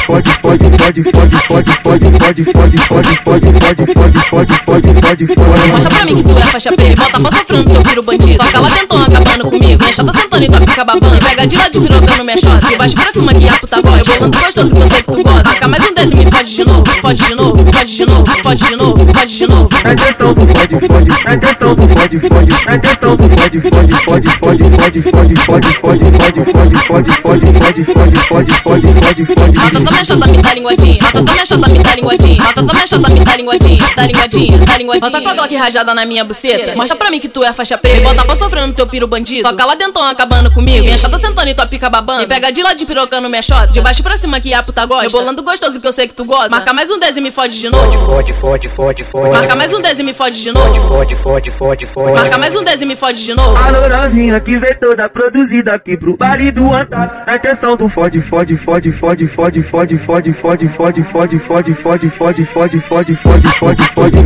fode, fode, fode, fode, fode, fode, fode, fode, fode, fode, fode, Mostra pra mim que tu é faixa preta. Bota pra sofrendo no teu piro bandido. Só cala dentão acabando comigo. Minha chata sentando e tua pica babando. Pega de lá de pirocando minha shot. De baixo pra cima que a puta gosta. Rebolando gostoso que eu sei que tu gosta. Marca mais um 10 e me fode de novo. Fode de novo, fode de novo, fode de novo, fode de novo. Na intenção do fode, fode, na intenção do fode, fode, fode, fode, fode, fode, fode, fode, fode, fode, fode, fode, fode, fode, fode, fode, fode, fode, fode, fode. Mata tua chata, me dá linguadinha. Mata tua chata, me dá linguadinha. Mata tua chata, me dá linguadinha. Com a Glock rajada na minha buceta. Mostra pra mim que tu é faixa preta. Me bota pra sofrendo no teu piro bandido. Só cala dentão acabando comigo. Minha chata sentando e tua pica babando. Me pega de lá de pirocando minha shot. De baixo pra cima que a puta gosta. Rebolando gostoso que eu sei que tu gosta. Marca mais um 10 e me fode de novo. Fode, fode, fode, fode. Marca mais um 10 e me fode de novo. Fode, fode, fode, fode. Marca mais um 10 e me fode de novo. Alô novinha que vem toda produzida aqui pro baile do Antártico. Na intenção do fode, fode, fode, fode, fode, fode, fode, fode, fode, fode, fode, fode, fode, fode, fode, fode, fode, fode, fode,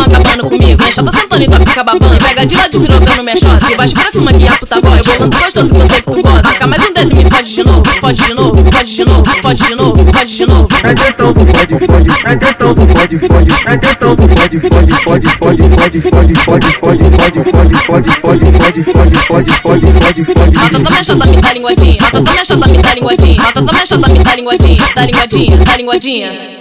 e tua pica babando. Pega de lá de pirocando minha. De baixo pra cima que a puta gosta. Rebolando gostoso que eu sei que tu gosta. Marca mais um 10 e me fode de novo. Fode de novo, fode de novo, fode de novo, fode de novo. Na intenção do fode, intenção do fode, fode, na intenção do fode, fode, fode, fode, fode, fode, fode, fode, fode, fode, fode, fode, fode, fode, fode, fode, fode, fode. Mata tua chata, me dá linguadinha. Mata tua chata, me dá linguadinha. Mata tua chata, me dá linguadinha. Dá linguadinha, dá linguadinha.